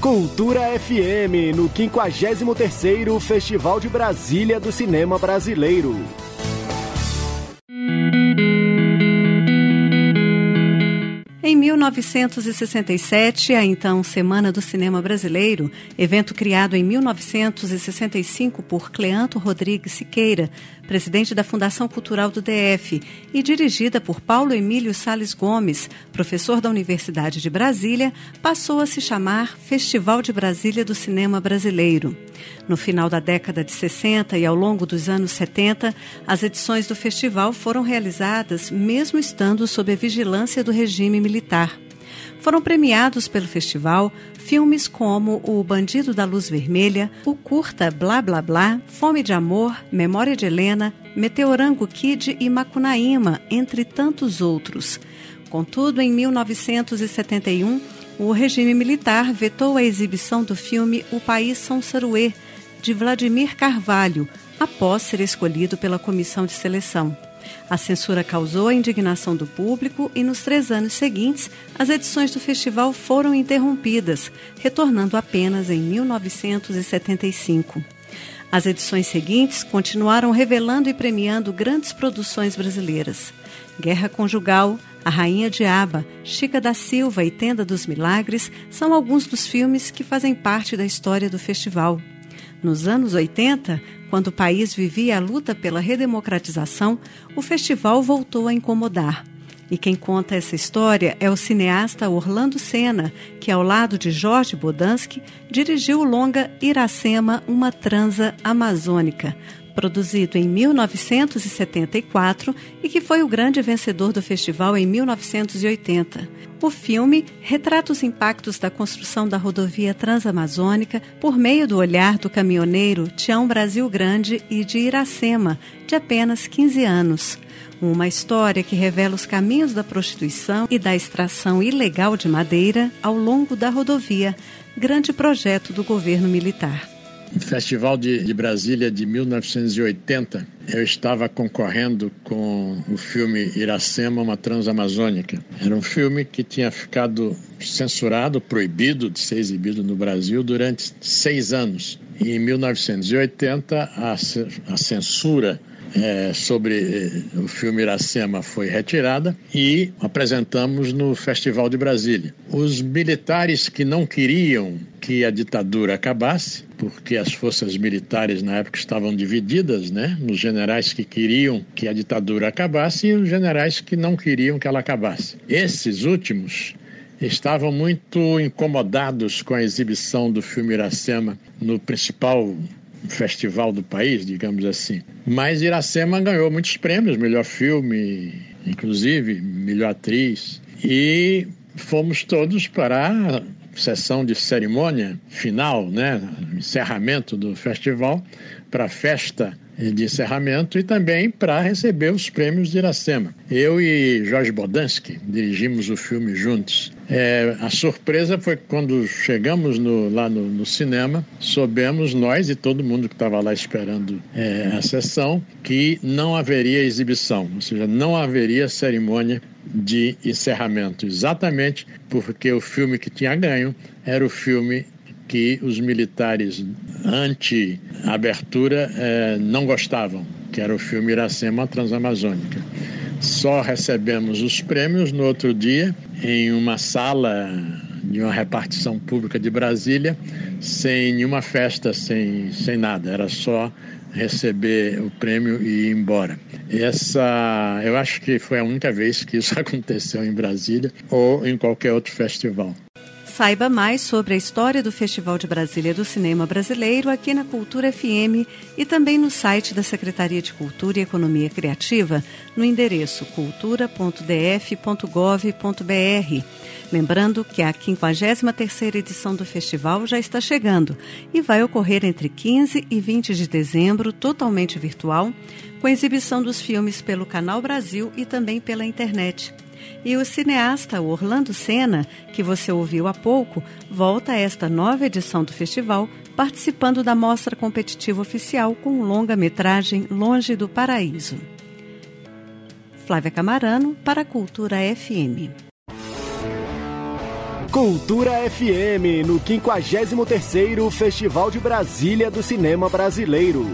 Cultura FM, no 53º Festival de Brasília do Cinema Brasileiro. Em 1967, a então Semana do Cinema Brasileiro, evento criado em 1965 por Cleanto Rodrigues Siqueira, presidente da Fundação Cultural do DF, e dirigida por Paulo Emílio Sales Gomes, professor da Universidade de Brasília, passou a se chamar Festival de Brasília do Cinema Brasileiro. No final da década de 60 e ao longo dos anos 70, as edições do festival foram realizadas mesmo estando sob a vigilância do regime militar. Foram premiados pelo festival filmes como O Bandido da Luz Vermelha, o curta Blá Blá Blá, Fome de Amor, Memória de Helena, Meteorango Kid e Macunaíma, entre tantos outros. Contudo, em 1971, o regime militar vetou a exibição do filme O País São Saruê, de Vladimir Carvalho, após ser escolhido pela comissão de seleção. A censura causou a indignação do público e, nos três anos seguintes, as edições do festival foram interrompidas, retornando apenas em 1975. As edições seguintes continuaram revelando e premiando grandes produções brasileiras. Guerra Conjugal, A Rainha de Aba, Chica da Silva e Tenda dos Milagres são alguns dos filmes que fazem parte da história do festival. Nos anos 80, quando o país vivia a luta pela redemocratização, o festival voltou a incomodar. E quem conta essa história é o cineasta Orlando Senna, que, ao lado de Jorge Bodansky, dirigiu o longa Iracema, uma transa amazônica, produzido em 1974 e que foi o grande vencedor do festival em 1980. O filme retrata os impactos da construção da rodovia transamazônica por meio do olhar do caminhoneiro Tião Brasil Grande e de Iracema, de apenas 15 anos. Uma história que revela os caminhos da prostituição e da extração ilegal de madeira ao longo da rodovia, grande projeto do governo militar. Festival de, de, Brasília de 1980, eu estava concorrendo com o filme Iracema, uma Transamazônica. Era um filme que tinha ficado censurado, proibido de ser exibido no Brasil durante seis anos. E em 1980, a, a censura é, sobre o filme Iracema foi retirada e apresentamos no Festival de Brasília. Os militares que não queriam que a ditadura acabasse, porque as forças militares na época estavam divididas, né? Nos generais que queriam que a ditadura acabasse e os generais que não queriam que ela acabasse. Esses últimos estavam muito incomodados com a exibição do filme Iracema no principal festival do país, digamos assim. Mas Iracema ganhou muitos prêmios, melhor filme, inclusive, melhor atriz. E fomos todos para a sessão de cerimônia final, né, encerramento do festival, para a festa de encerramento e também para receber os prêmios de Iracema. Eu e Jorge Bodansky dirigimos o filme juntos. É, a surpresa foi quando chegamos no, lá no, no, cinema, soubemos nós e todo mundo que estava lá esperando é, a sessão que não haveria exibição, ou seja, não haveria cerimônia de encerramento, exatamente porque o filme que tinha ganho era o filme que os militares anti-abertura eh, não gostavam, que era o filme Iracema Transamazônica. Só recebemos os prêmios no outro dia, em uma sala de uma repartição pública de Brasília, sem nenhuma festa, sem, sem nada, era só receber o prêmio e ir embora. Essa, eu acho que foi a única vez que isso aconteceu em Brasília ou em qualquer outro festival. Saiba mais sobre a história do Festival de Brasília do Cinema Brasileiro aqui na Cultura FM e também no site da Secretaria de Cultura e Economia Criativa no endereço cultura.df.gov.br. Lembrando que a 53ª edição do festival já está chegando e vai ocorrer entre 15 e 20 de dezembro, totalmente virtual, com exibição dos filmes pelo Canal Brasil e também pela internet. E o cineasta Orlando Senna, que você ouviu há pouco, volta a esta nova edição do festival, participando da mostra competitiva oficial com longa-metragem Longe do Paraíso. Flávia Camarano, para a Cultura FM. Cultura FM, no 53º Festival de Brasília do Cinema Brasileiro.